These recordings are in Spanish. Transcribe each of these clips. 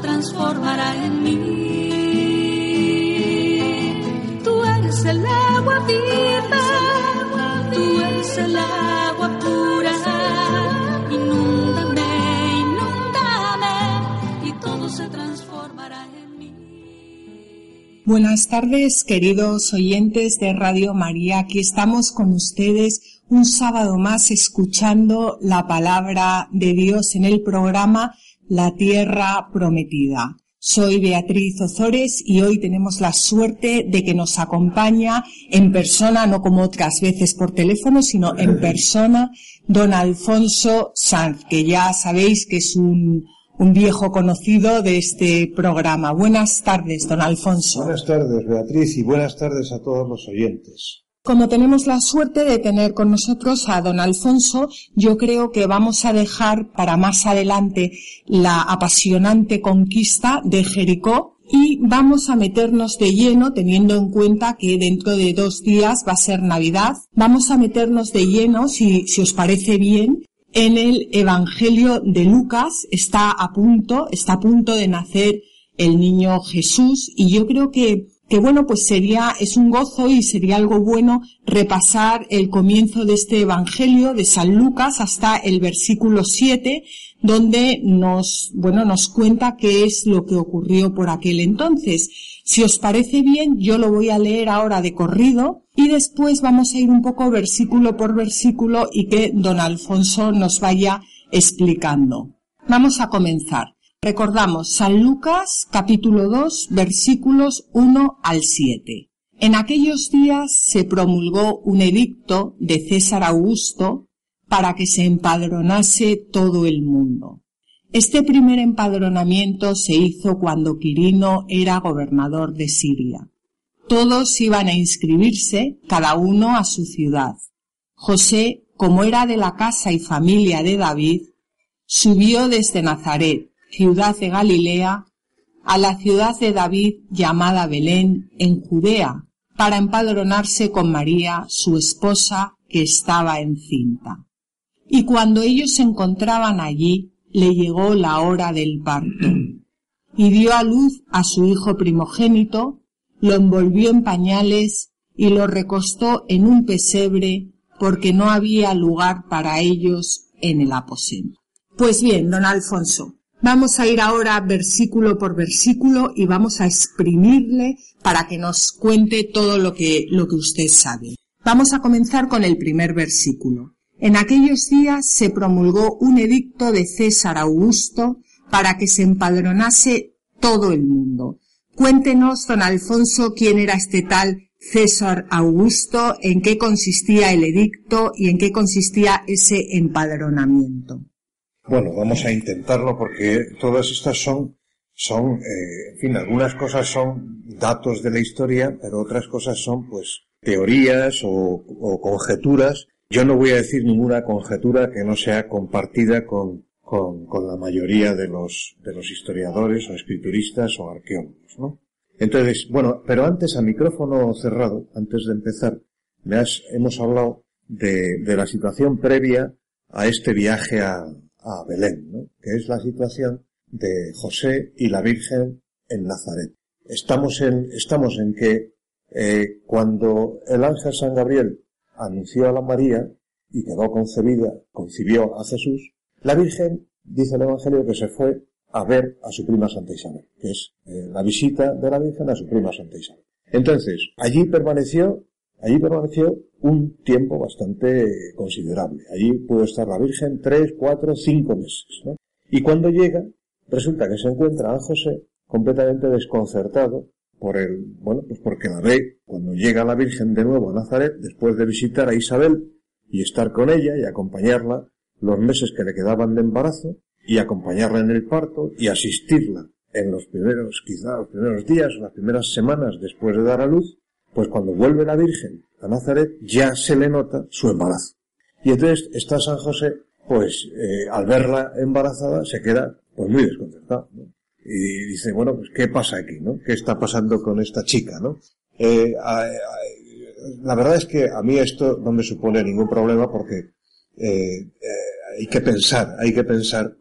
transformará en mí. eres el agua viva, tú eres el agua pura. Inúndame, inúndame y todo se transformará en mí. Buenas tardes, queridos oyentes de Radio María. Aquí estamos con ustedes un sábado más escuchando la palabra de Dios en el programa La Tierra Prometida. Soy Beatriz Ozores y hoy tenemos la suerte de que nos acompaña en persona, no como otras veces por teléfono, sino en persona, don Alfonso Sanz, que ya sabéis que es un, un viejo conocido de este programa. Buenas tardes, don Alfonso. Buenas tardes, Beatriz, y buenas tardes a todos los oyentes. Como tenemos la suerte de tener con nosotros a don Alfonso, yo creo que vamos a dejar para más adelante la apasionante conquista de Jericó y vamos a meternos de lleno, teniendo en cuenta que dentro de dos días va a ser Navidad, vamos a meternos de lleno, si, si os parece bien, en el Evangelio de Lucas. Está a punto, está a punto de nacer el niño Jesús y yo creo que que bueno, pues sería, es un gozo y sería algo bueno repasar el comienzo de este Evangelio de San Lucas hasta el versículo 7, donde nos, bueno, nos cuenta qué es lo que ocurrió por aquel entonces. Si os parece bien, yo lo voy a leer ahora de corrido y después vamos a ir un poco versículo por versículo y que don Alfonso nos vaya explicando. Vamos a comenzar. Recordamos San Lucas capítulo 2 versículos 1 al 7. En aquellos días se promulgó un edicto de César Augusto para que se empadronase todo el mundo. Este primer empadronamiento se hizo cuando Quirino era gobernador de Siria. Todos iban a inscribirse, cada uno a su ciudad. José, como era de la casa y familia de David, subió desde Nazaret ciudad de Galilea, a la ciudad de David llamada Belén, en Judea, para empadronarse con María, su esposa, que estaba encinta. Y cuando ellos se encontraban allí, le llegó la hora del parto, y dio a luz a su hijo primogénito, lo envolvió en pañales y lo recostó en un pesebre, porque no había lugar para ellos en el aposento. Pues bien, don Alfonso, Vamos a ir ahora versículo por versículo y vamos a exprimirle para que nos cuente todo lo que, lo que usted sabe. Vamos a comenzar con el primer versículo. En aquellos días se promulgó un edicto de César Augusto para que se empadronase todo el mundo. Cuéntenos, don Alfonso, quién era este tal César Augusto, en qué consistía el edicto y en qué consistía ese empadronamiento. Bueno, vamos a intentarlo porque todas estas son, son, eh, en fin, algunas cosas son datos de la historia, pero otras cosas son, pues, teorías o, o conjeturas. Yo no voy a decir ninguna conjetura que no sea compartida con, con, con, la mayoría de los, de los historiadores o escrituristas o arqueólogos, ¿no? Entonces, bueno, pero antes a micrófono cerrado, antes de empezar, me has, hemos hablado de, de la situación previa a este viaje a, a Belén, ¿no? que es la situación de José y la Virgen en Nazaret. Estamos en, estamos en que eh, cuando el ángel San Gabriel anunció a la María y quedó concebida, concibió a Jesús, la Virgen, dice el Evangelio, que se fue a ver a su prima Santa Isabel, que es eh, la visita de la Virgen a su prima Santa Isabel. Entonces, allí permaneció, allí permaneció un tiempo bastante considerable. Allí pudo estar la Virgen tres, cuatro, cinco meses, ¿no? Y cuando llega, resulta que se encuentra a José completamente desconcertado por el, bueno, pues porque la ve cuando llega la Virgen de nuevo a Nazaret, después de visitar a Isabel y estar con ella y acompañarla los meses que le quedaban de embarazo, y acompañarla en el parto y asistirla en los primeros, quizá los primeros días las primeras semanas después de dar a luz, pues cuando vuelve la Virgen a Nazaret ya se le nota su embarazo. Y entonces está San José, pues eh, al verla embarazada se queda pues muy desconcertado. Y dice, bueno, pues ¿qué pasa aquí? ¿no? ¿Qué está pasando con esta chica? ¿no? Eh, la verdad es que a mí esto no me supone ningún problema porque eh, hay que pensar, hay que pensar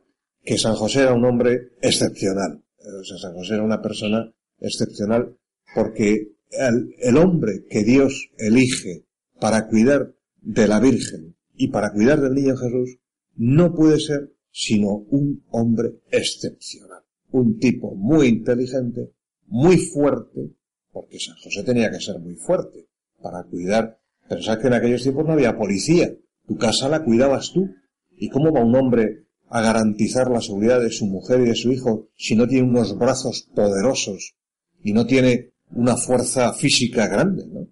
que San José era un hombre excepcional. O sea, San José era una persona excepcional porque el, hombre que Dios elige para cuidar de la Virgen y para cuidar del niño Jesús no puede ser sino un hombre excepcional. Un tipo muy inteligente, muy fuerte, porque San José tenía que ser muy fuerte para cuidar. Pensad que en aquellos tiempos no había policía. Tu casa la cuidabas tú. ¿Y cómo va un hombre a garantizar la seguridad de su mujer y de su hijo si no tiene unos brazos poderosos y no tiene una fuerza física grande, ¿no?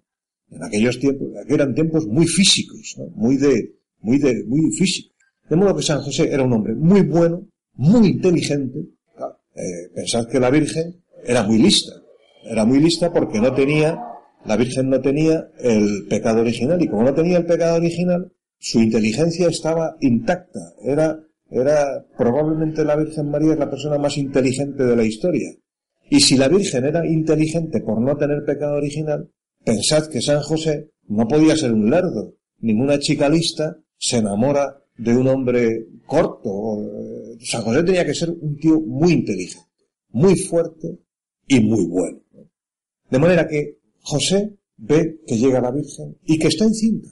En aquellos tiempos, eran tiempos muy físicos, ¿no? Muy de, muy de, muy físicos. De modo que San José era un hombre muy bueno, muy inteligente. Eh, pensad que la Virgen era muy lista. Era muy lista porque no tenía, la Virgen no tenía el pecado original y como no tenía el pecado original, su inteligencia estaba intacta. Era, era probablemente la Virgen María es la persona más inteligente de la historia. Y si la Virgen era inteligente por no tener pecado original, pensad que San José no podía ser un lerdo. Ninguna chica lista se enamora de un hombre corto. Eh, San José tenía que ser un tío muy inteligente, muy fuerte y muy bueno. De manera que José ve que llega la Virgen y que está encinta,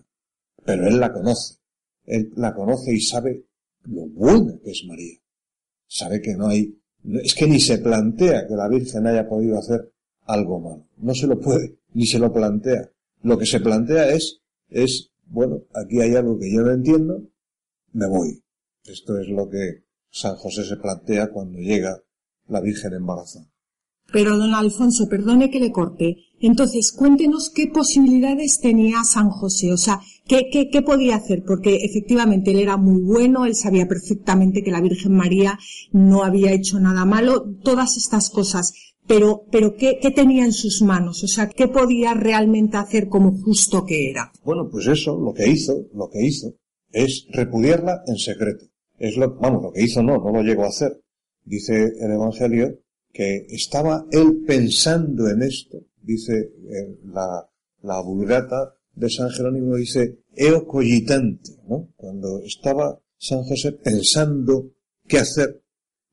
pero él la conoce. Él la conoce y sabe lo buena que es María. Sabe que no hay, es que ni se plantea que la Virgen haya podido hacer algo malo. No se lo puede, ni se lo plantea. Lo que se plantea es, es, bueno, aquí hay algo que yo no entiendo, me voy. Esto es lo que San José se plantea cuando llega la Virgen embarazada. Pero don Alfonso, perdone que le corte. Entonces, cuéntenos qué posibilidades tenía San José, o sea, qué, qué, qué podía hacer, porque efectivamente él era muy bueno, él sabía perfectamente que la Virgen María no había hecho nada malo, todas estas cosas. Pero, pero ¿qué, qué tenía en sus manos? O sea, ¿qué podía realmente hacer como justo que era? Bueno, pues eso, lo que hizo, lo que hizo, es repudiarla en secreto. Es lo, vamos, lo que hizo no, no lo llegó a hacer. Dice el Evangelio que estaba él pensando en esto, dice eh, la, la vulgata de San Jerónimo, dice eo cogitante, ¿no? Cuando estaba San José pensando qué hacer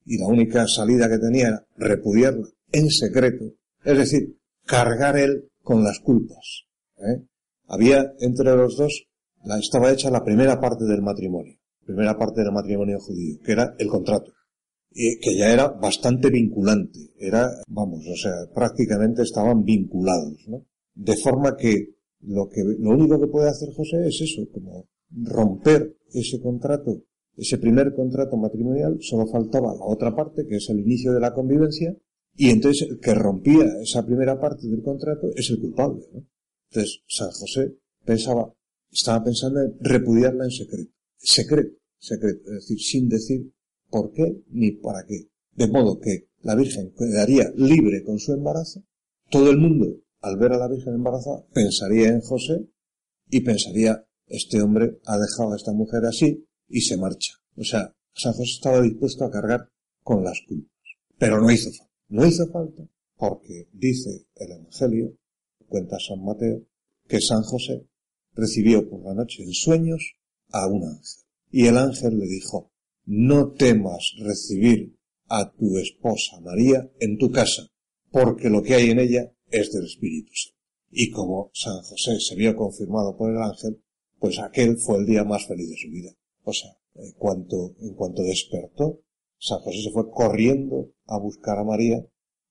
y la única salida que tenía era repudiarla en secreto, es decir, cargar él con las culpas. ¿eh? Había entre los dos, la, estaba hecha la primera parte del matrimonio, primera parte del matrimonio judío, que era el contrato que ya era bastante vinculante. Era, vamos, o sea, prácticamente estaban vinculados, ¿no? De forma que lo que, lo único que puede hacer José es eso, como romper ese contrato, ese primer contrato matrimonial, solo faltaba la otra parte, que es el inicio de la convivencia, y entonces el que rompía esa primera parte del contrato es el culpable, ¿no? Entonces, San José pensaba, estaba pensando en repudiarla en secreto. Secreto, secreto, es decir, sin decir por qué ni para qué. De modo que la Virgen quedaría libre con su embarazo, todo el mundo, al ver a la Virgen embarazada, pensaría en José y pensaría, este hombre ha dejado a esta mujer así y se marcha. O sea, San José estaba dispuesto a cargar con las culpas. Pero no hizo falta. No hizo falta porque dice el Evangelio, cuenta San Mateo, que San José recibió por la noche en sueños a un ángel. Y el ángel le dijo, no temas recibir a tu esposa María en tu casa, porque lo que hay en ella es del Espíritu Santo. Y como San José se vio confirmado por el ángel, pues aquel fue el día más feliz de su vida. O sea, en cuanto, en cuanto despertó, San José se fue corriendo a buscar a María,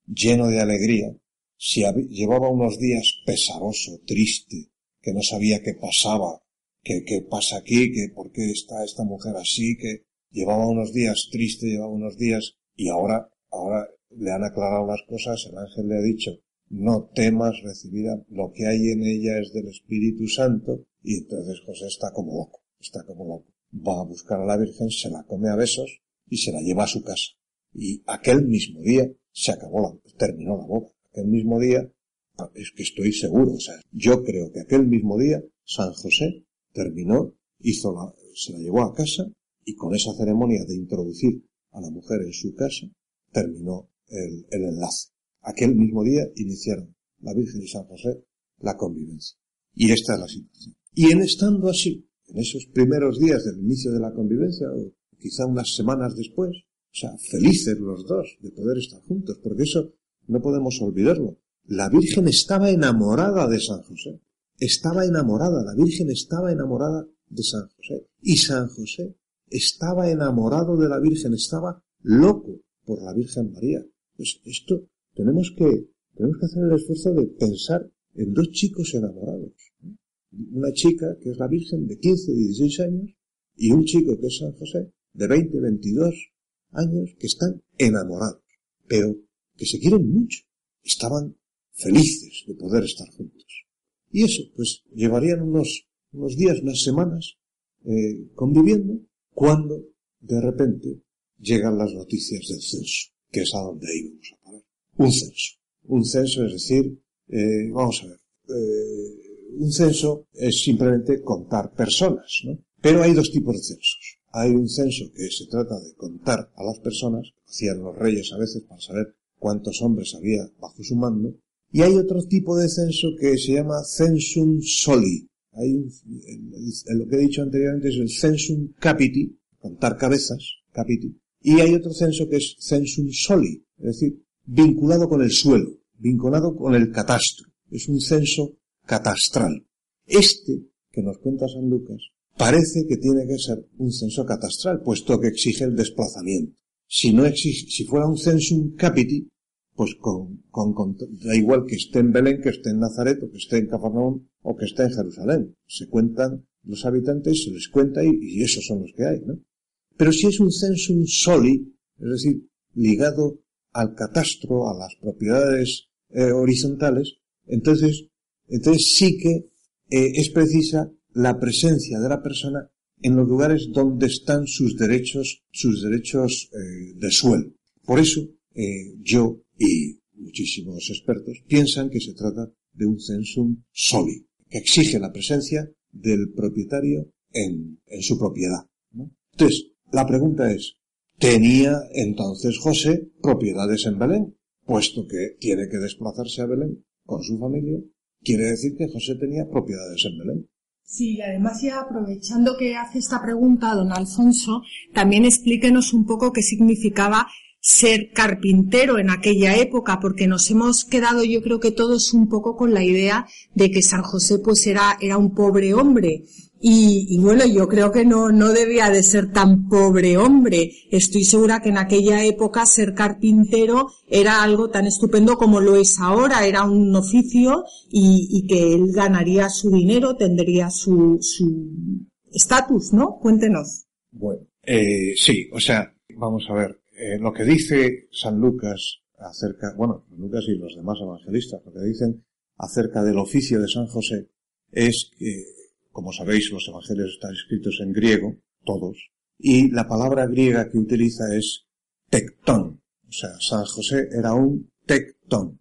lleno de alegría. Si llevaba unos días pesaroso, triste, que no sabía qué pasaba, qué, qué pasa aquí, que por qué está esta mujer así, que llevaba unos días triste, llevaba unos días, y ahora, ahora le han aclarado las cosas, el ángel le ha dicho, no temas recibir lo que hay en ella es del Espíritu Santo, y entonces José está como loco, está como loco. Va a buscar a la Virgen, se la come a besos, y se la lleva a su casa. Y aquel mismo día se acabó la, terminó la boda. Aquel mismo día, es que estoy seguro, o sea, yo creo que aquel mismo día San José terminó, hizo la, se la llevó a casa y con esa ceremonia de introducir a la mujer en su casa terminó el, enlace. Aquel mismo día iniciaron la Virgen y San José la convivencia. Y esta es la situación. Y en estando así, en esos primeros días del inicio de la convivencia, o quizá unas semanas después, o sea, felices los dos de poder estar juntos, porque eso no podemos olvidarlo. La Virgen estaba enamorada de San José. Estaba enamorada, la Virgen estaba enamorada de San José. Y San José estaba enamorado de la Virgen, estaba loco por la Virgen María. Pues esto tenemos que, tenemos que hacer el esfuerzo de pensar en dos chicos enamorados. Una chica que es la Virgen de 15, 16 años y un chico que es San José de 20, 22 años que están enamorados, pero que se quieren mucho. Estaban felices de poder estar juntos. Y eso, pues, llevarían unos, unos días, unas semanas, eh, conviviendo, cuando, de repente, llegan las noticias del censo, que es a donde íbamos a parar. Un censo. Un censo, es decir, eh, vamos a ver, eh, un censo es simplemente contar personas, ¿no? Pero hay dos tipos de censos. Hay un censo que se trata de contar a las personas, hacían los reyes a veces para saber cuántos hombres había bajo su mando, y hay otro tipo de censo que se llama censum soli. Hay un, lo que he dicho anteriormente es el censum capiti, contar cabezas, capiti, y hay otro censo que es censum soli, es decir, vinculado con el suelo vinculado con el catastro. Es un censo catastral. Este, que nos cuenta San Lucas, parece que tiene que ser un censo catastral, puesto que exige el desplazamiento. Si no exige, si fuera un censum capiti, pues con, con, da igual que esté en Belén, que esté en Nazaret, o que esté en Cafarnaúm, o que esté en Jerusalén. Se cuentan los habitantes, se les cuenta y, esos son los que hay, ¿no? Pero si es un censum soli, es decir, ligado al catastro, a las propiedades eh, horizontales, entonces, entonces sí que eh, es precisa la presencia de la persona en los lugares donde están sus derechos, sus derechos eh, de suelo. Por eso, yo y muchísimos expertos piensan que se trata de un censum soli, que exige la presencia del propietario en, en su propiedad. Entonces, la pregunta es, ¿tenía entonces José propiedades en Belén? puesto que tiene que desplazarse a Belén con su familia, quiere decir que José tenía propiedades en Belén. Sí, y además ya aprovechando que hace esta pregunta don Alfonso, también explíquenos un poco qué significaba ser carpintero en aquella época, porque nos hemos quedado yo creo que todos un poco con la idea de que San José pues era, era un pobre hombre y, bueno, yo creo que no, no debía de ser tan pobre hombre. Estoy segura que en aquella época ser carpintero era algo tan estupendo como lo es ahora. Era un oficio y, y que él ganaría su dinero, tendría su estatus, ¿no? Cuéntenos. Bueno, eh, sí, o sea, vamos a ver, eh, lo que dice San Lucas acerca, bueno, Lucas y los demás evangelistas, lo que dicen acerca del oficio de San José es que como sabéis, los evangelios están escritos en griego, todos, y la palabra griega que utiliza es tectón. O sea, San José era un tectón.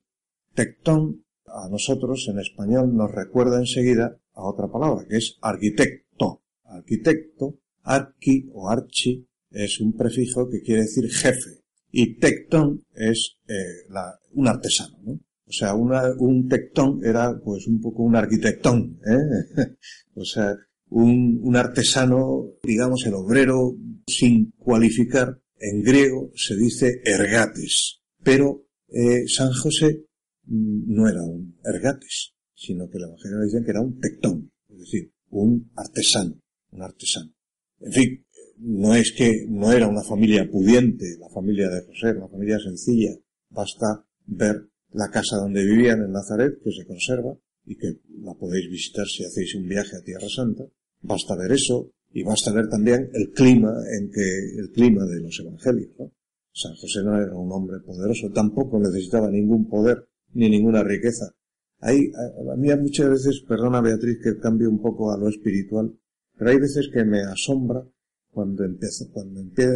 Tectón a nosotros en español nos recuerda enseguida a otra palabra, que es arquitecto. Arquitecto, arqui o archi, es un prefijo que quiere decir jefe. Y tectón es eh, un artesano, ¿no? O sea, un tectón era pues un poco un arquitectón, ¿eh? o sea, un, un artesano, digamos, el obrero sin cualificar, en griego se dice ergates, pero eh, San José mm, no era un ergates, sino que la Evangelio dicen que era un tectón, es decir, un artesano, un artesano. En fin, no es que no era una familia pudiente, la familia de José, una familia sencilla, basta ver la casa donde vivían en Nazaret, que se conserva y que la podéis visitar si hacéis un viaje a Tierra Santa. Basta ver eso y basta ver también el clima en que, el clima de los evangelios, ¿no? San José no era un hombre poderoso, tampoco necesitaba ningún poder ni ninguna riqueza. Hay, a, mí muchas veces, perdona Beatriz que cambie un poco a lo espiritual, pero hay veces que me asombra cuando empieza, cuando empieza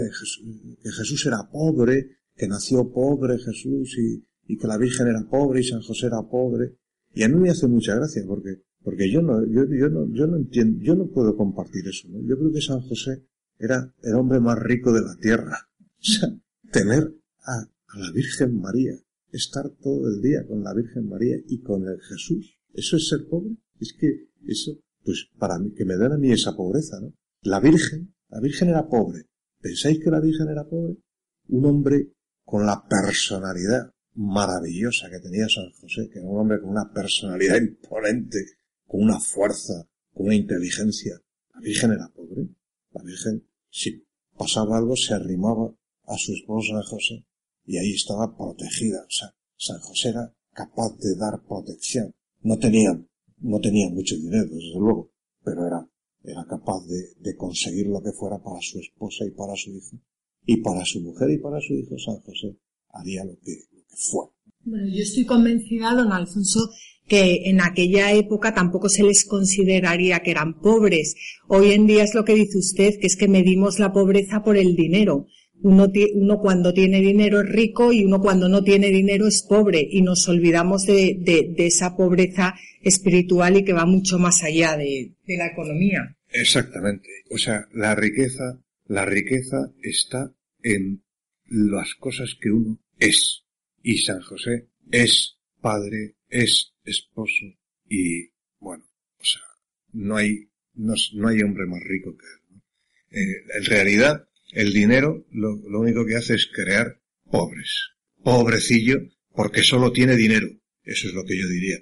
que Jesús era pobre, que nació pobre Jesús y, y que la Virgen era pobre y San José era pobre. Y a mí me hace mucha gracia porque, porque yo no, yo, yo no, yo no entiendo, yo no puedo compartir eso, ¿no? Yo creo que San José era el hombre más rico de la tierra. O sea, tener a, a la Virgen María, estar todo el día con la Virgen María y con el Jesús, ¿eso es ser pobre? Es que eso, pues para mí, que me den a mí esa pobreza, ¿no? La Virgen, la Virgen era pobre. ¿Pensáis que la Virgen era pobre? Un hombre con la personalidad maravillosa que tenía San José, que era un hombre con una personalidad imponente, con una fuerza, con una inteligencia. La Virgen era pobre. La Virgen, si pasaba algo, se arrimaba a su esposo San José y ahí estaba protegida. O sea, San José era capaz de dar protección. No tenía, no tenía mucho dinero, desde luego, pero era, era capaz de, conseguir lo que fuera para su esposa y para su hijo. Y para su mujer y para su hijo, San José haría lo que, fue. Bueno, yo estoy convencida, don Alfonso, que en aquella época tampoco se les consideraría que eran pobres. Hoy en día es lo que dice usted, que es que medimos la pobreza por el dinero. Uno, cuando tiene dinero es rico y uno cuando no tiene dinero es pobre y nos olvidamos de, esa pobreza espiritual y que va mucho más allá de, de la economía. Exactamente. O sea, la riqueza, la riqueza está en las cosas que uno es y San José es padre, es esposo y, bueno, o sea, no hay, no, no hay hombre más rico que él. Eh, en realidad, el dinero lo, lo único que hace es crear pobres. Pobrecillo, porque solo tiene dinero. Eso es lo que yo diría.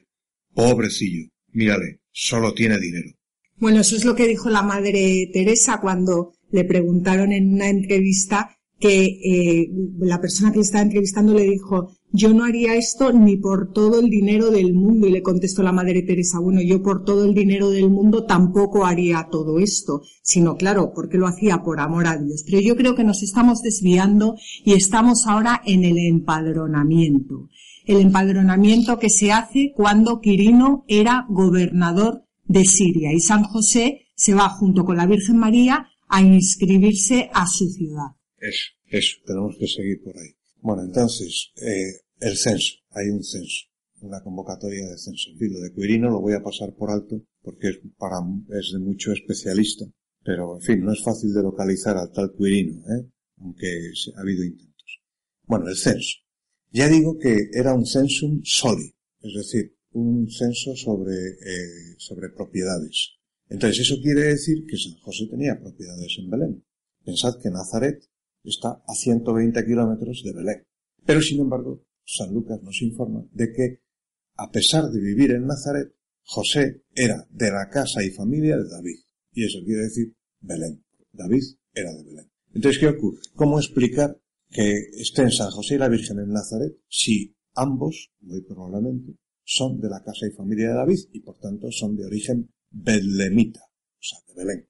Pobrecillo. Mírale, solo tiene dinero. Bueno, eso es lo que dijo la madre Teresa cuando le preguntaron en una entrevista que eh, la persona que estaba entrevistando le dijo, yo no haría esto ni por todo el dinero del mundo. Y le contestó la Madre Teresa, bueno, yo por todo el dinero del mundo tampoco haría todo esto, sino claro, porque lo hacía por amor a Dios. Pero yo creo que nos estamos desviando y estamos ahora en el empadronamiento. El empadronamiento que se hace cuando Quirino era gobernador de Siria y San José se va junto con la Virgen María a inscribirse a su ciudad. Eso, tenemos que seguir por ahí. Bueno, entonces, eh, el censo, hay un censo, una convocatoria de censo. En fin, lo de Quirino lo voy a pasar por alto porque es, para, es de mucho especialista, pero en fin, no es fácil de localizar al tal Quirino, ¿eh? aunque ha habido intentos. Bueno, el censo. Ya digo que era un censum soli, es decir, un censo sobre, eh, sobre propiedades. Entonces, eso quiere decir que San José tenía propiedades en Belén. Pensad que Nazaret está a 120 kilómetros de Belén. Pero sin embargo, San Lucas nos informa de que, a pesar de vivir en Nazaret, José era de la casa y familia de David. Y eso quiere decir Belén. David era de Belén. Entonces, ¿qué ocurre? ¿Cómo explicar que estén San José y la Virgen en Nazaret si ambos, muy probablemente, son de la casa y familia de David y por tanto son de origen belemita, o sea, de Belén?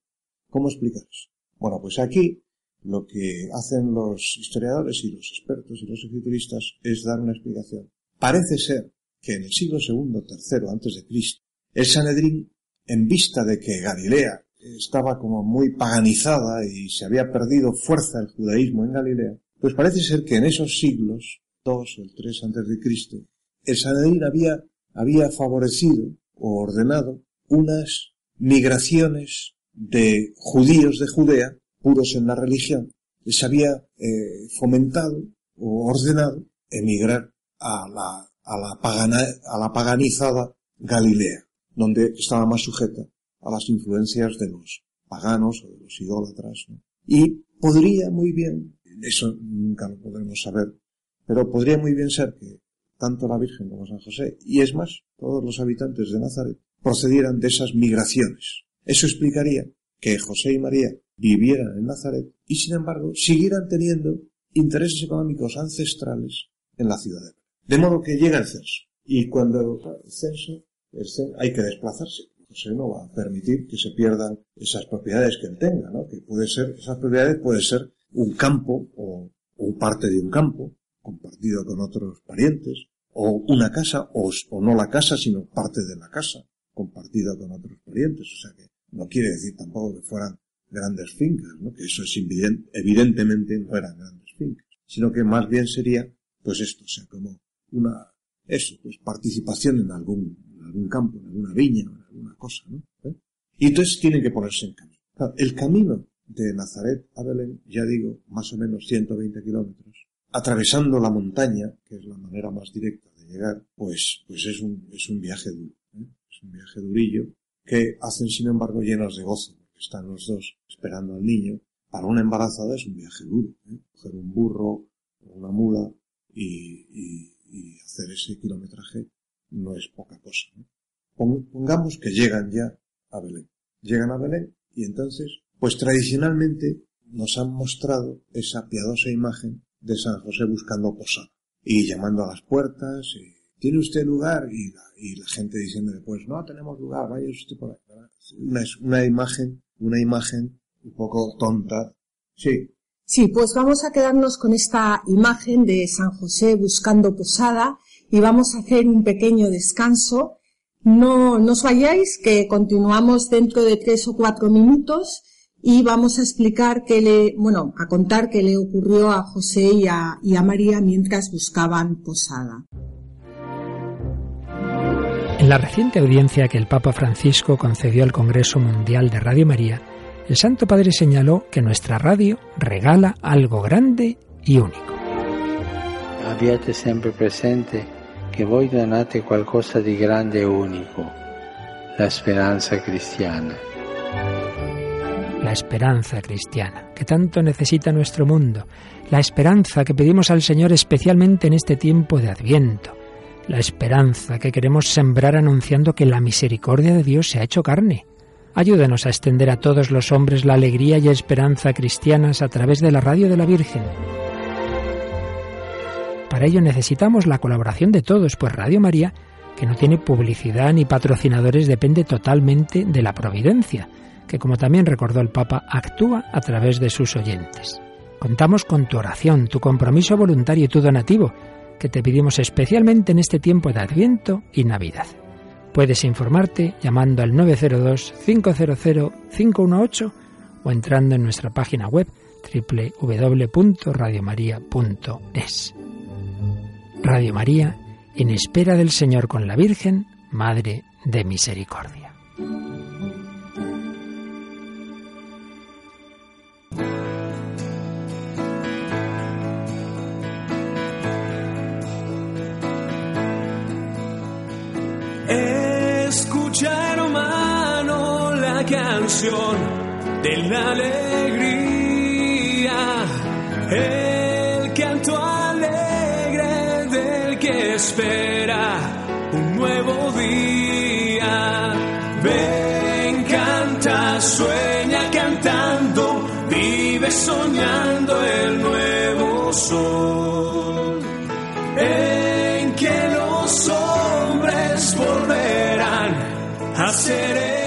¿Cómo explicar eso? Bueno, pues aquí lo que hacen los historiadores y los expertos y los escrituristas es dar una explicación. Parece ser que en el siglo II, III antes de Cristo, el Sanedrín, en vista de que Galilea estaba como muy paganizada y se había perdido fuerza el judaísmo en Galilea, pues parece ser que en esos siglos, dos o tres antes de Cristo, el Sanedrín había, había favorecido o ordenado unas migraciones de judíos de Judea puros en la religión, les había eh, fomentado o ordenado emigrar a la, a la, pagana, a la paganizada Galilea, donde estaba más sujeta a las influencias de los paganos o de los idólatras. Y podría muy bien, eso nunca lo podremos saber, pero podría muy bien ser que tanto la Virgen como San José, y es más, todos los habitantes de Nazaret, procedieran de esas migraciones. Eso explicaría que José y María vivieran en Nazaret y sin embargo siguieran teniendo intereses económicos ancestrales en la ciudad de modo que llega el censo. Y cuando el censo, el censo hay que desplazarse. José no va a permitir que se pierdan esas propiedades que él tenga, ¿no? Que puede ser, esas propiedades puede ser un campo o, o parte de un campo compartido con otros parientes, o una casa, o, o no la casa, sino parte de la casa compartida con otros parientes. O sea que no quiere decir tampoco que fueran grandes fincas, ¿no? que eso es evidentemente no eran grandes fincas, sino que más bien sería, pues esto, o sea, como una, eso, pues participación en algún, algún campo, en alguna viña, en alguna cosa, ¿no? ¿Eh? Y entonces tienen que ponerse en camino. el camino de Nazaret a Belén, ya digo, más o menos 120 kilómetros, atravesando la montaña, que es la manera más directa de llegar, pues, pues es un, es un viaje duro, ¿eh? es un viaje durillo, que hacen sin embargo llenos de gozo, están los dos esperando al niño. Para una embarazada es un viaje duro, ¿eh? coger un burro una mula y, hacer ese kilometraje no es poca cosa. Pongamos que llegan ya a Belén. Llegan a Belén y entonces, pues tradicionalmente nos han mostrado esa piadosa imagen de San José buscando posada y llamando a las puertas, y, ¿tiene usted lugar? Y la, y la gente diciéndole, pues no tenemos lugar, vaya usted por ahí. Una imagen, una imagen un poco tonta. Sí. Sí, pues vamos a quedarnos con esta imagen de San José buscando posada y vamos a hacer un pequeño descanso no, no os vayáis, que continuamos dentro de tres o cuatro minutos y vamos a explicar qué le, bueno, a contar qué le ocurrió a José y a, y a María mientras buscaban posada. En la reciente audiencia que el Papa Francisco concedió al Congreso Mundial de Radio María, el Santo Padre señaló que nuestra radio regala algo grande y único. Abbiate siempre presente che voi donate qualcosa di grande e unico, la speranza cristiana. La esperanza cristiana, que tanto necesita nuestro mundo, la esperanza que pedimos al Señor especialmente en este tiempo de Adviento, la esperanza que queremos sembrar anunciando que la misericordia de Dios se ha hecho carne. Ayúdanos a extender a todos los hombres la alegría y esperanza cristianas a través de la radio de la Virgen. Para ello necesitamos la colaboración de todos, pues Radio María, que no tiene publicidad ni patrocinadores, depende totalmente de la providencia, que como también recordó el Papa, actúa a través de sus oyentes. Contamos con tu oración, tu compromiso voluntario y tu donativo, te pedimos especialmente en este tiempo de Adviento y Navidad. Puedes informarte llamando al 902-500-518 o entrando en nuestra página web www.radiomaria.es. Radio María, en espera del Señor con la Virgen, Madre de Misericordia. Canción de la alegría, el canto espera un nuevo día. Ven, canta, sueña cantando, vive soñando el nuevo sol. En que los hombres volverán a ser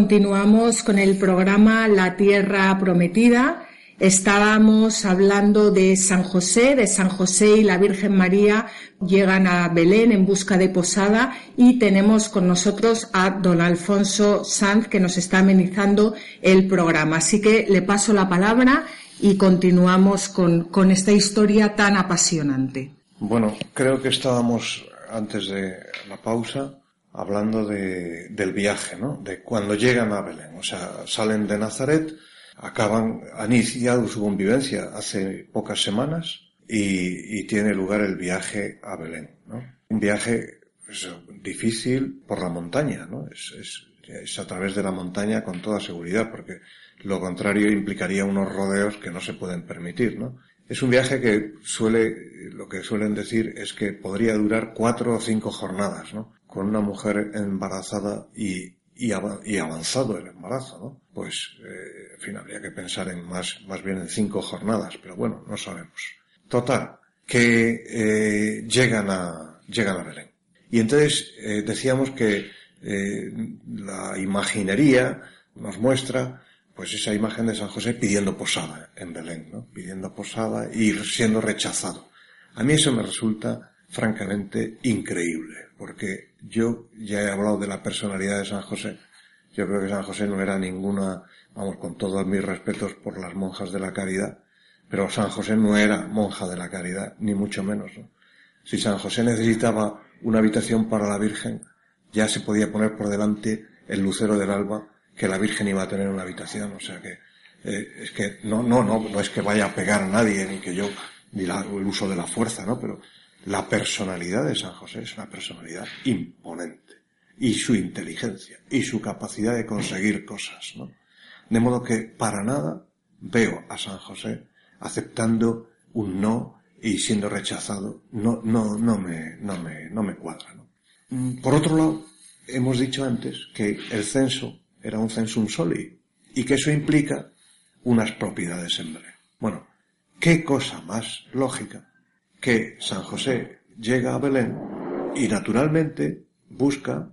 Continuamos con el programa La Tierra Prometida. Estábamos hablando de San José, de San José y la Virgen María llegan a Belén en busca de posada y tenemos con nosotros a don Alfonso Sanz que nos está amenizando el programa. Así que le paso la palabra y continuamos con, con esta historia tan apasionante. Bueno, creo que estábamos antes de la pausa hablando de, del viaje, ¿no? De cuando llegan a Belén. O sea, salen de Nazaret, acaban, han iniciado su convivencia hace pocas semanas y, tiene lugar el viaje a Belén, ¿no? Un viaje pues, difícil por la montaña, ¿no? Es, es, es a través de la montaña con toda seguridad, porque lo contrario implicaría unos rodeos que no se pueden permitir, ¿no? Es un viaje que suele, lo que suelen decir es que podría durar cuatro o cinco jornadas, ¿no? Con una mujer embarazada y, y, av- y avanzado el embarazo, ¿no? Pues, eh, en fin, habría que pensar en más, más bien en cinco jornadas, pero bueno, no sabemos. Total, que eh, llegan a, llegan a Belén. Y entonces eh, decíamos que eh, la imaginería nos muestra pues esa imagen de San José pidiendo posada en Belén, ¿no? Pidiendo posada y siendo rechazado. A mí eso me resulta francamente increíble, porque yo ya he hablado de la personalidad de San José. Yo creo que San José no era ninguna, vamos, con todos mis respetos por las monjas de la caridad, pero San José no era monja de la caridad, ni mucho menos, ¿no? Si San José necesitaba una habitación para la Virgen, ya se podía poner por delante el lucero del alba que la Virgen iba a tener una habitación, o sea que eh, es que no, no, no, no es que vaya a pegar a nadie ni que yo ni la- el uso de la fuerza, ¿no? Pero la personalidad de San José es una personalidad imponente y su inteligencia y su capacidad de conseguir cosas, ¿no? De modo que para nada veo a San José aceptando un no y siendo rechazado. No, no, no me, no me, no me cuadra, ¿no? Mm, Por otro lado, hemos dicho antes que el censo era un censum soli y que eso implica unas propiedades en Belén. Bueno, qué cosa más lógica que San José llega a Belén y naturalmente busca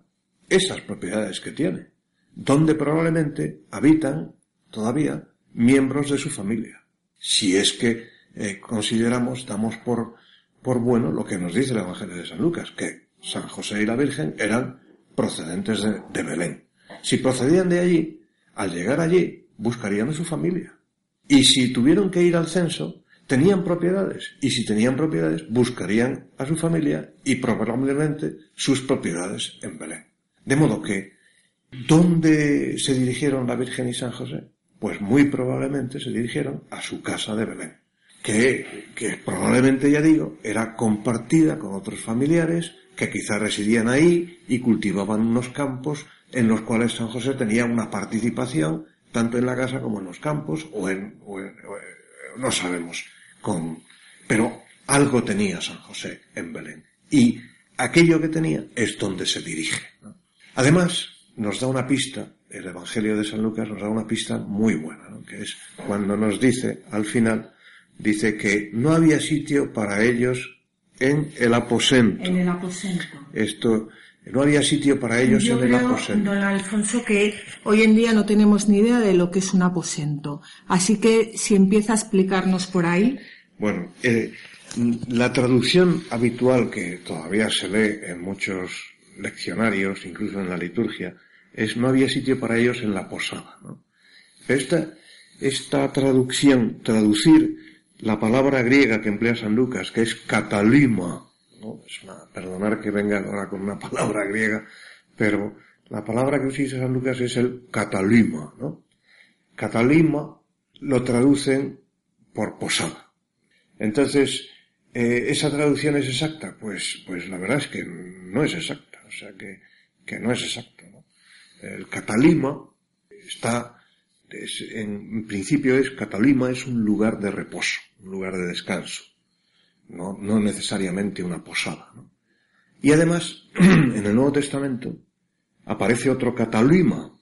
esas propiedades que tiene, donde probablemente habitan todavía miembros de su familia. Si es que eh, consideramos, damos por, por bueno lo que nos dice el Evangelio de San Lucas, que San José y la Virgen eran procedentes de, de Belén. Si procedían de allí, al llegar allí, buscarían a su familia. Y si tuvieron que ir al censo, tenían propiedades y si tenían propiedades buscarían a su familia y probablemente sus propiedades en Belén. De modo que, ¿dónde se dirigieron la Virgen y San José? Pues muy probablemente se dirigieron a su casa de Belén, que, probablemente, ya digo, era compartida con otros familiares que quizá residían ahí y cultivaban unos campos en los cuales San José tenía una participación tanto en la casa como en los campos o o en- no sabemos con, pero algo tenía San José en Belén y aquello que tenía es donde se dirige. ¿no? Además, nos da una pista, el Evangelio de San Lucas nos da una pista muy buena, ¿no? que es cuando nos dice, al final, dice que no había sitio para ellos en el aposento. En el aposento. Esto, no había sitio para ellos Yo en el creo, aposento. don Alfonso, que hoy en día no tenemos ni idea de lo que es un aposento. Así que si empieza a explicarnos por ahí. Bueno, eh, la traducción habitual que todavía se lee en muchos leccionarios, incluso en la liturgia, es no había sitio para ellos en la posada. ¿no? Esta, esta traducción, traducir la palabra griega que emplea San Lucas, que es catalima, ¿no? es una, perdonar que venga ahora con una palabra griega, pero la palabra que utiliza San Lucas es el catalima, ¿no? Catalima lo traducen por posada. Entonces, eh, ¿esa traducción es exacta? Pues, pues la verdad es que no es exacta, o sea que, que no es exacta. ¿no? El catalima está, es- en principio es, catalima es un lugar de reposo, un lugar de descanso, no, no necesariamente una posada. ¿no? Y además, en el Nuevo Testamento aparece otro catalima,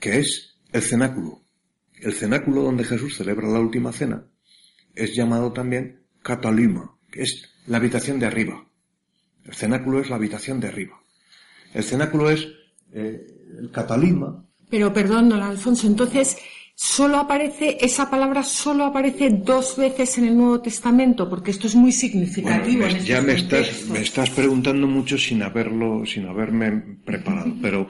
que es el cenáculo. El cenáculo donde Jesús celebra la última cena es llamado también catalima, que es la habitación de arriba. El cenáculo es la habitación de arriba. El cenáculo es eh, el catalima. Pero perdón, don Alfonso, entonces solo aparece, esa palabra solo aparece dos veces en el Nuevo Testamento, porque esto es muy significativo. Bueno, en me- estos ya me estás, me estás preguntando mucho sin haberlo, sin haberme preparado, pero,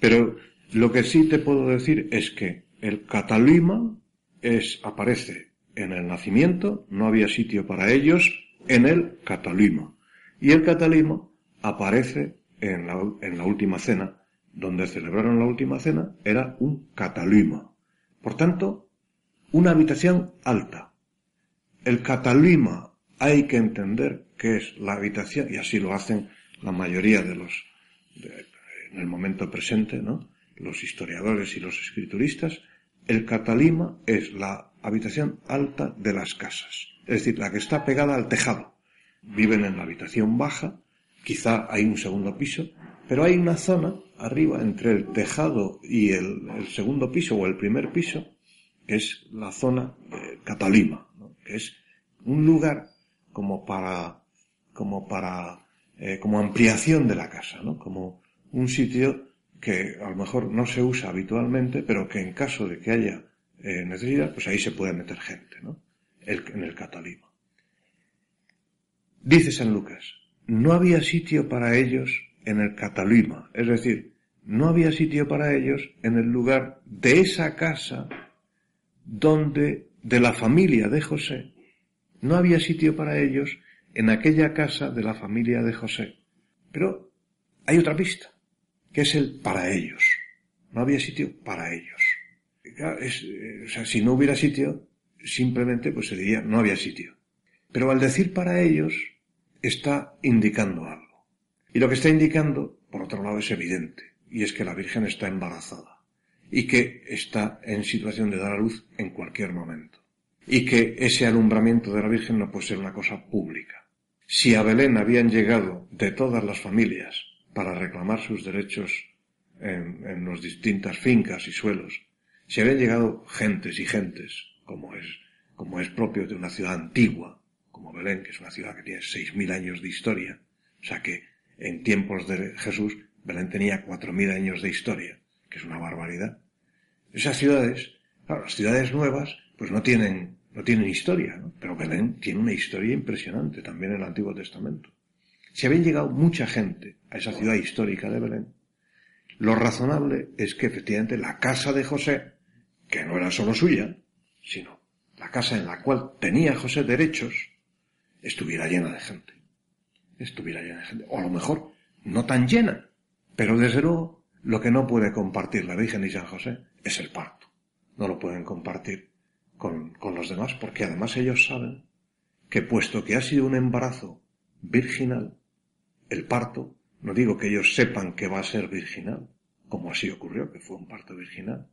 pero lo que sí te puedo decir es que el catalima es, aparece en el nacimiento, no había sitio para ellos, en el catalima. Y el catalima aparece en la, última cena, donde celebraron la última cena, era un catalima. Por tanto, una habitación alta. El catalima hay que entender que es la habitación, y así lo hacen la mayoría de los, en el momento presente, ¿no? Los historiadores y los escrituristas, el catalima es la habitación alta de las casas, es decir, la que está pegada al tejado. Viven en la habitación baja, quizá hay un segundo piso, pero hay una zona arriba entre el tejado y el, segundo piso o el primer piso, que es la zona catalima, que es un lugar como para, como para, eh, como ampliación de la casa, ¿no? Como un sitio que a lo mejor no se usa habitualmente, pero que en caso de que haya eh, necesidad, pues ahí se puede meter gente, ¿no? En el catalima. Dice San Lucas, no había sitio para ellos en el catalima, es decir, no había sitio para ellos en el lugar de esa casa donde, de la familia de José, no había sitio para ellos en aquella casa de la familia de José. Pero hay otra pista, que es el para ellos. No había sitio para ellos. Es, eh, o sea, si no hubiera sitio, simplemente pues se diría no había sitio. Pero al decir para ellos, está indicando algo. Y lo que está indicando, por otro lado, es evidente, y es que la Virgen está embarazada y que está en situación de dar a luz en cualquier momento. Y que ese alumbramiento de la Virgen no puede ser una cosa pública. Si a Belén habían llegado de todas las familias para reclamar sus derechos en, en las distintas fincas y suelos, si habían llegado gentes y gentes, como es, como es propio de una ciudad antigua, como Belén, que es una ciudad que tiene seis mil años de historia, o sea que en tiempos de Jesús Belén tenía cuatro mil años de historia, que es una barbaridad. Esas ciudades, claro, las ciudades nuevas, pues no tienen, no tienen historia, ¿no? Pero Belén tiene una historia impresionante también en el Antiguo Testamento. Si habían llegado mucha gente a esa ciudad histórica de Belén, lo razonable es que efectivamente la casa de José, que no era solo suya, sino la casa en la cual tenía José derechos, estuviera llena de gente. Estuviera llena de gente. O a lo mejor no tan llena, pero desde luego lo que no puede compartir la Virgen y San José es el parto. No lo pueden compartir con, con los demás porque además ellos saben que puesto que ha sido un embarazo virginal, el parto, no digo que ellos sepan que va a ser virginal, como así ocurrió, que fue un parto virginal.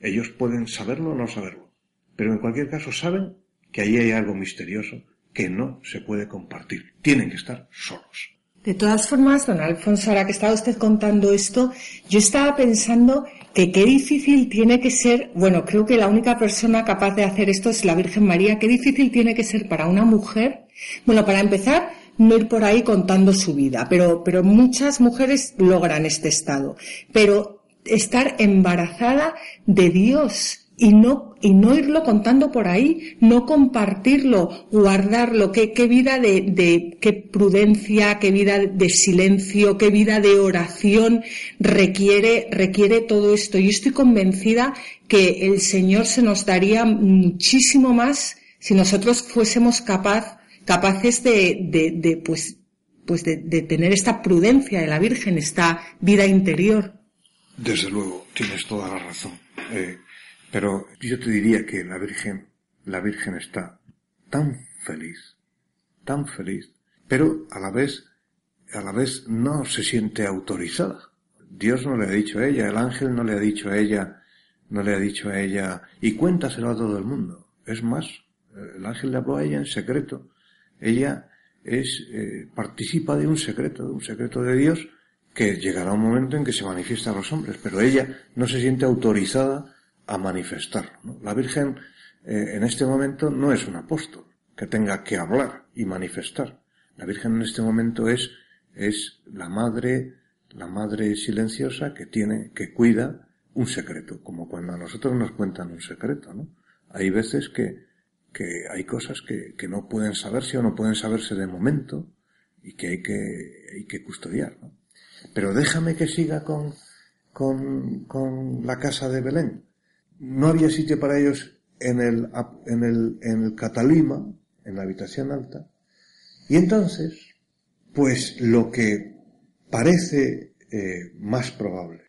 Ellos pueden saberlo o no saberlo, pero en cualquier caso saben que ahí hay algo misterioso que no se puede compartir. Tienen que estar solos. De todas formas, don Alfonso, ahora que estaba usted contando esto, yo estaba pensando que qué difícil tiene que ser, bueno, creo que la única persona capaz de hacer esto es la Virgen María, qué difícil tiene que ser para una mujer, bueno, para empezar, no ir por ahí contando su vida, pero, pero muchas mujeres logran este estado, pero estar embarazada de Dios, y no, y no irlo contando por ahí, no compartirlo, guardarlo, qué, vida de, de, qué prudencia, qué vida de silencio, qué vida de oración requiere, requiere todo esto. Yo estoy convencida que el Señor se nos daría muchísimo más si nosotros fuésemos capaz, capaces de, de, de pues, pues de, de tener esta prudencia de la Virgen, esta vida interior. Desde luego, tienes toda la razón. Eh, pero yo te diría que la Virgen, la Virgen está tan feliz, tan feliz, pero a la vez, a la vez no se siente autorizada. Dios no le ha dicho a ella, el ángel no le ha dicho a ella, no le ha dicho a ella, y cuéntaselo a todo el mundo. Es más, el ángel le habló a ella en secreto. Ella es, eh, participa de un secreto, de un secreto de Dios, que llegará un momento en que se manifiesta a los hombres, pero ella no se siente autorizada a manifestarlo. ¿no? La Virgen eh, en este momento no es un apóstol que tenga que hablar y manifestar. La Virgen en este momento es, es la madre, la madre silenciosa que tiene, que cuida un secreto, como cuando a nosotros nos cuentan un secreto, ¿no? Hay veces que, que hay cosas que, que no pueden saberse o no pueden saberse de momento y que hay que, hay que custodiar, ¿no? Pero déjame que siga con, con, con la casa de Belén no había sitio para ellos en el, en el, en el Catalima, en la habitación alta. Y entonces, pues lo que parece eh, más probable.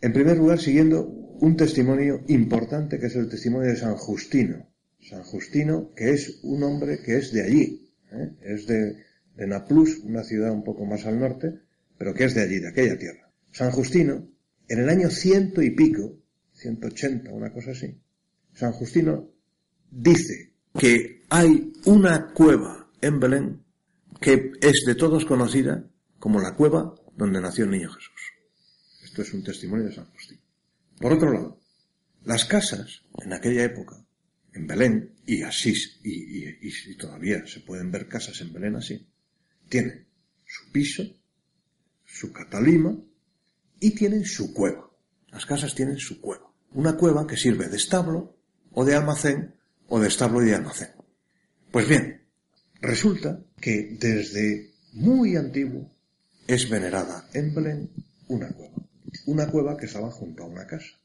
En primer lugar, siguiendo un testimonio importante que es el testimonio de San Justino. San Justino, que es un hombre que es de allí, ¿eh? es de, de Naplus, una ciudad un poco más al norte, pero que es de allí, de aquella tierra. San Justino, en el año ciento y pico, 180, una cosa así, San Justino dice que hay una cueva en Belén que es de todos conocida como la cueva donde nació el niño Jesús. Esto es un testimonio de San Justino. Por otro lado, las casas en aquella época, en Belén, y así, y, y, y todavía se pueden ver casas en Belén así, tienen su piso, su catalima y tienen su cueva. Las casas tienen su cueva una cueva que sirve de establo o de almacén o de establo y de almacén. Pues bien, resulta que desde muy antiguo es venerada en Belén una cueva. Una cueva que estaba junto a una casa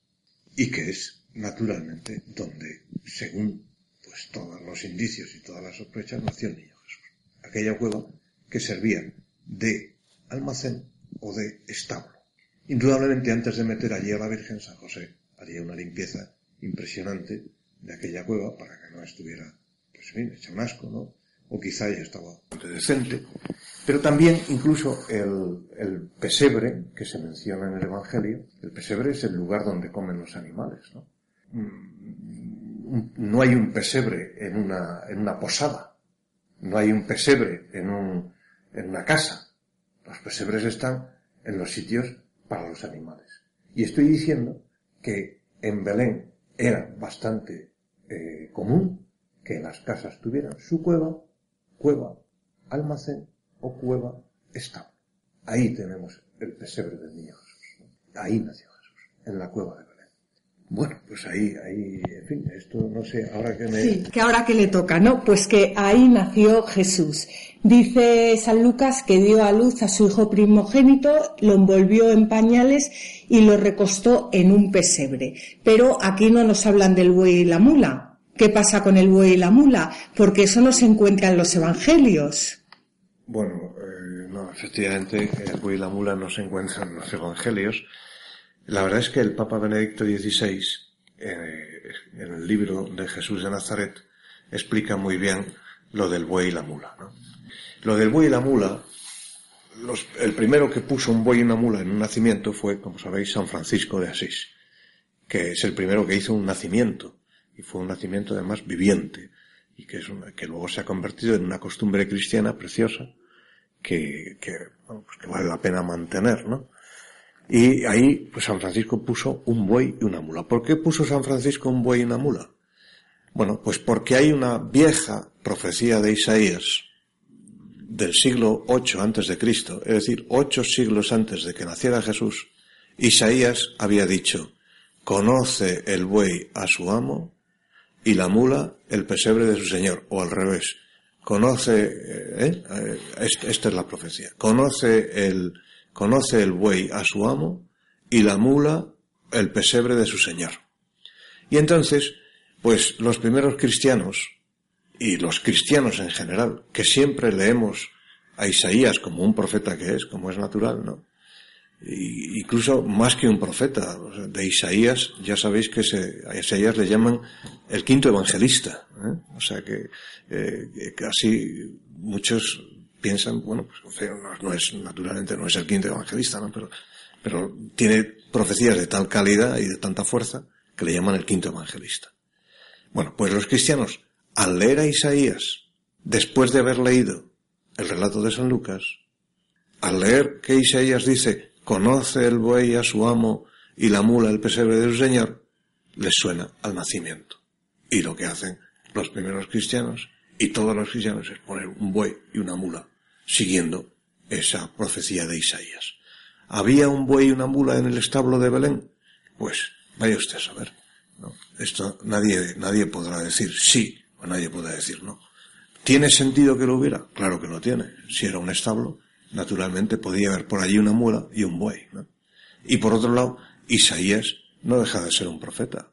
y que es naturalmente donde, según pues todos los indicios y todas las sospechas, nació el niño Jesús. Aquella cueva que servía de almacén o de establo. Indudablemente antes de meter allí a la Virgen San José haría una limpieza impresionante de aquella cueva para que no estuviera, pues en fin, hecha un asco, ¿no? O quizá ya estaba decente. Pero también incluso el, el, pesebre que se menciona en el Evangelio, el pesebre es el lugar donde comen los animales, ¿no? Mm, no hay un pesebre en una, en una posada, no hay un pesebre en, un, en una casa. Los pesebres están en los sitios para los animales. Y estoy diciendo que en Belén era bastante eh, común que las casas tuvieran su cueva, cueva, almacén o cueva estable. Ahí tenemos el pesebre del niño Jesús. Ahí nació Jesús, en la cueva de Belén. Bueno, pues ahí, ahí, en fin, esto no sé, ahora que me... Sí, que ahora que le toca, ¿no? Pues que ahí nació Jesús. Dice San Lucas que dio a luz a su hijo primogénito, lo envolvió en pañales y lo recostó en un pesebre. Pero aquí no nos hablan del buey y la mula, ¿Qué pasa con el buey y la mula? Porque eso no se encuentra en los evangelios. Bueno, eh, no, efectivamente, el buey y la mula no se encuentran en los evangelios. La verdad es que el Papa Benedicto XVI, eh, en el libro de Jesús de Nazaret, explica muy bien lo del buey y la mula. ¿no? Lo del buey y la mula, los- el primero que puso un buey y una mula en un nacimiento fue, como sabéis, San Francisco de Asís, que es el primero que hizo un nacimiento, y fue un nacimiento además viviente, y que, es una- que luego se ha convertido en una costumbre cristiana preciosa, que, que, bueno, pues que vale la pena mantener, ¿no? Y ahí, pues San Francisco puso un buey y una mula. ¿Por qué puso San Francisco un buey y una mula? Bueno, pues porque hay una vieja profecía de Isaías del siglo 8 antes de Cristo, es decir, ocho siglos antes de que naciera Jesús, Isaías había dicho, conoce el buey a su amo y la mula el pesebre de su señor, o al revés, conoce, eh, eh, est- esta es la profecía, conoce el, conoce el buey a su amo y la mula el pesebre de su señor. Y entonces, pues los primeros cristianos, y los cristianos en general, que siempre leemos a Isaías como un profeta que es, como es natural, ¿no? Incluso más que un profeta, de Isaías, ya sabéis que se, a Isaías le llaman el quinto evangelista, ¿eh? o sea que, eh, casi muchos piensan, bueno, pues no es, naturalmente no es el quinto evangelista, ¿no? Pero, pero tiene profecías de tal calidad y de tanta fuerza que le llaman el quinto evangelista. Bueno, pues los cristianos, al leer a Isaías, después de haber leído el relato de San Lucas, al leer que Isaías dice, conoce el buey a su amo y la mula el pesebre de su señor, les suena al nacimiento. Y lo que hacen los primeros cristianos y todos los cristianos es poner un buey y una mula, siguiendo esa profecía de Isaías. ¿Había un buey y una mula en el establo de Belén? Pues vaya usted a saber. ¿no? Esto nadie, nadie podrá decir sí o nadie podrá decir no. ¿Tiene sentido que lo hubiera? Claro que lo tiene. Si era un establo, naturalmente podía haber por allí una mula y un buey. ¿no? Y por otro lado, Isaías no deja de ser un profeta.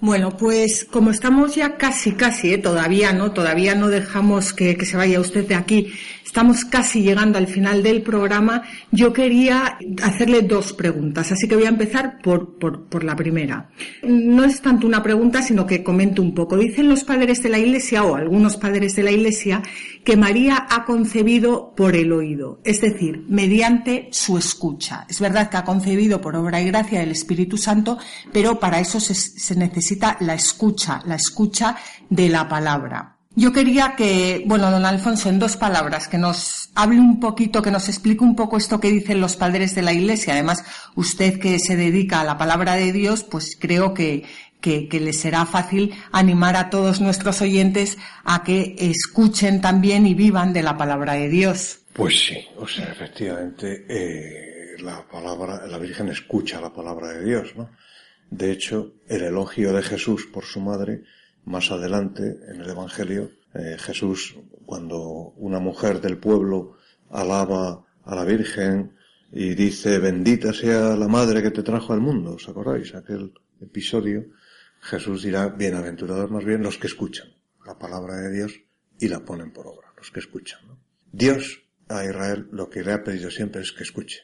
Bueno, pues como estamos ya casi, casi, ¿eh? todavía no, todavía no dejamos que, que se vaya usted de aquí, estamos casi llegando al final del programa, yo quería hacerle dos preguntas, así que voy a empezar por, por, por la primera. No es tanto una pregunta, sino que comento un poco. Dicen los padres de la Iglesia, o algunos padres de la Iglesia, que María ha concebido por el oído, es decir, mediante su escucha. Es verdad que ha concebido por obra y gracia del Espíritu Santo, pero para eso se, se necesita la escucha, la escucha de la palabra. Yo quería que, bueno, don Alfonso, en dos palabras, que nos hable un poquito, que nos explique un poco esto que dicen los padres de la Iglesia. Además, usted que se dedica a la palabra de Dios, pues creo que, que, que le será fácil animar a todos nuestros oyentes a que escuchen también y vivan de la palabra de Dios. Pues sí, o sea, efectivamente, eh, la palabra, la Virgen escucha la palabra de Dios, ¿no? De hecho, el elogio de Jesús por su madre, más adelante en el Evangelio, eh, Jesús, cuando una mujer del pueblo alaba a la Virgen y dice, bendita sea la madre que te trajo al mundo, ¿os acordáis? Aquel episodio, Jesús dirá, bienaventurados más bien los que escuchan la palabra de Dios y la ponen por obra, los que escuchan. Dios a Israel lo que le ha pedido siempre es que escuche.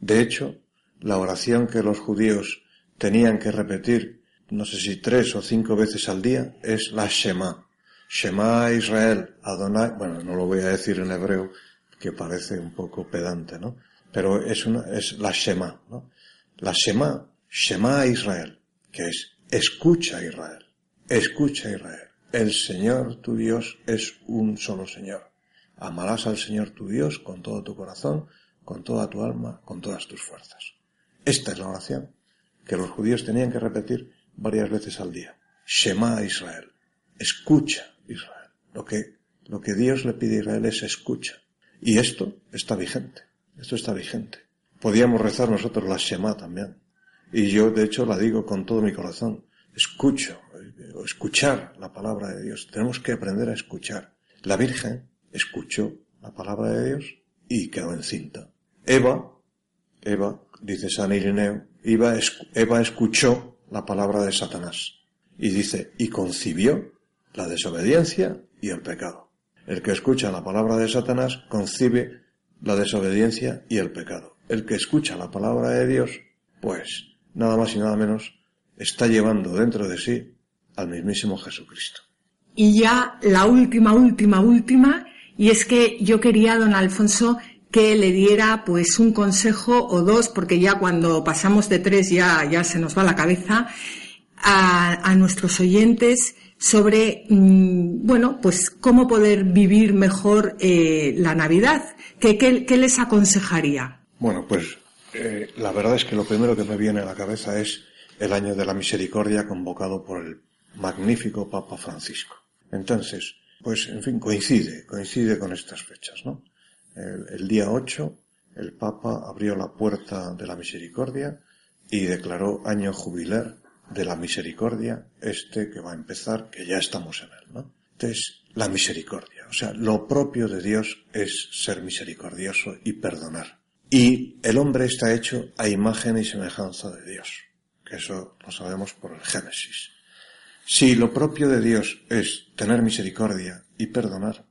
De hecho, la oración que los judíos tenían que repetir, no sé si tres o cinco veces al día, es la Shema. Shema Israel, Adonai, bueno, no lo voy a decir en hebreo, que parece un poco pedante, ¿no? Pero es una, es la Shema, ¿no? La Shema, Shema Israel, que es escucha Israel, escucha Israel. El Señor tu Dios es un solo Señor. Amarás al Señor tu Dios con todo tu corazón, con toda tu alma, con todas tus fuerzas. Esta es la oración que los judíos tenían que repetir varias veces al día. Shema Israel. Escucha Israel. Lo que, lo que Dios le pide a Israel es escucha. Y esto está vigente. Esto está vigente. Podíamos rezar nosotros la Shema también. Y yo, de hecho, la digo con todo mi corazón. Escucho, escuchar la palabra de Dios. Tenemos que aprender a escuchar. La Virgen escuchó la palabra de Dios y quedó encinta. Eva, Eva, dice San Irineo, Eva, Eva escuchó la palabra de Satanás. Y dice, y concibió la desobediencia y el pecado. El que escucha la palabra de Satanás concibe la desobediencia y el pecado. El que escucha la palabra de Dios, pues, nada más y nada menos, está llevando dentro de sí al mismísimo Jesucristo. Y ya la última, última, última, y es que yo quería, don Alfonso, que le diera pues un consejo o dos, porque ya cuando pasamos de tres ya, ya se nos va la cabeza, a, a nuestros oyentes sobre, mm, bueno, pues cómo poder vivir mejor eh, la Navidad. ¿Qué, qué, les aconsejaría? Bueno, pues eh, la verdad es que lo primero que me viene a la cabeza es el año de la misericordia convocado por el magnífico Papa Francisco. Entonces, pues en fin, coincide, coincide con estas fechas, ¿no? El, día 8, el Papa abrió la puerta de la misericordia y declaró año jubilar de la misericordia, este que va a empezar, que ya estamos en él, ¿no? Entonces, la misericordia. O sea, lo propio de Dios es ser misericordioso y perdonar. Y el hombre está hecho a imagen y semejanza de Dios. Que eso lo sabemos por el Génesis. Si lo propio de Dios es tener misericordia y perdonar,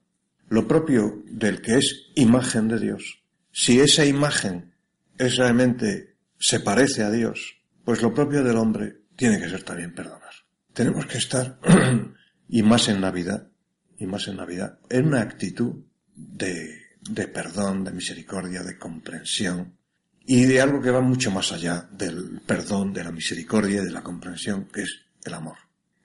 lo propio del que es imagen de Dios, si esa imagen es realmente se parece a Dios, pues lo propio del hombre tiene que ser también perdonar. Tenemos que estar, y más en Navidad, y más en Navidad, en una actitud de, de perdón, de misericordia, de comprensión, y de algo que va mucho más allá del perdón, de la misericordia y de la comprensión, que es el amor.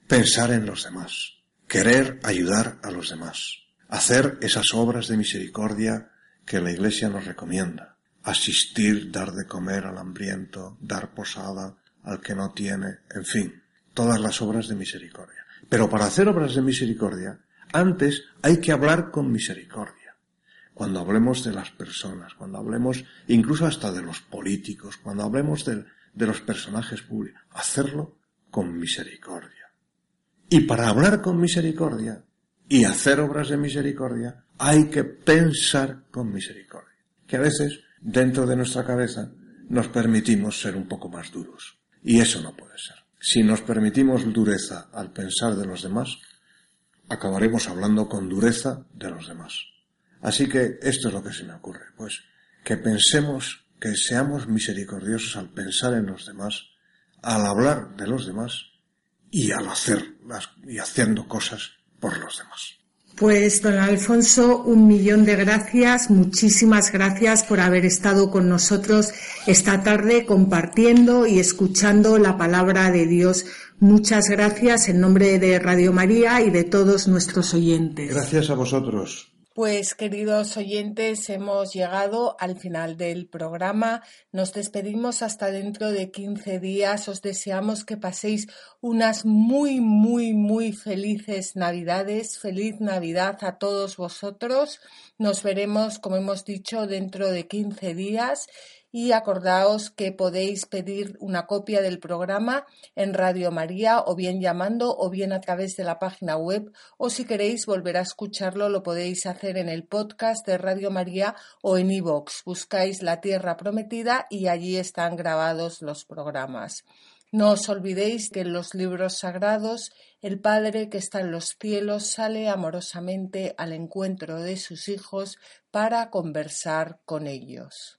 Pensar en los demás, querer ayudar a los demás, hacer esas obras de misericordia que la Iglesia nos recomienda, asistir, dar de comer al hambriento, dar posada, al que no tiene, en fin, todas las obras de misericordia. Pero para hacer obras de misericordia, antes hay que hablar con misericordia. Cuando hablemos de las personas, cuando hablemos incluso hasta de los políticos, cuando hablemos de, los personajes públicos, hacerlo con misericordia. Y para hablar con misericordia y hacer obras de misericordia, hay que pensar con misericordia. Que a veces, dentro de nuestra cabeza, nos permitimos ser un poco más duros. Y eso no puede ser. Si nos permitimos dureza al pensar de los demás, acabaremos hablando con dureza de los demás. Así que esto es lo que se me ocurre, pues que pensemos, que seamos misericordiosos al pensar en los demás, al hablar de los demás y al hacer y haciendo cosas por los demás. Pues, don Alfonso, un millón de gracias, muchísimas gracias por haber estado con nosotros esta tarde compartiendo y escuchando la palabra de Dios. Muchas gracias en nombre de Radio María y de todos nuestros oyentes. Gracias a vosotros. Pues queridos oyentes, hemos llegado al final del programa. Nos despedimos hasta dentro de 15 días. Os deseamos que paséis unas muy, muy, muy felices Navidades. Feliz Navidad a todos vosotros. Nos veremos, como hemos dicho, dentro de 15 días y acordaos que podéis pedir una copia del programa en Radio María o bien llamando o bien a través de la página web o si queréis volver a escucharlo lo podéis hacer en el podcast de Radio María o en iVoox. Buscáis La Tierra Prometida y allí están grabados los programas. No os olvidéis que en los libros sagrados el Padre que está en los cielos sale amorosamente al encuentro de sus hijos para conversar con ellos.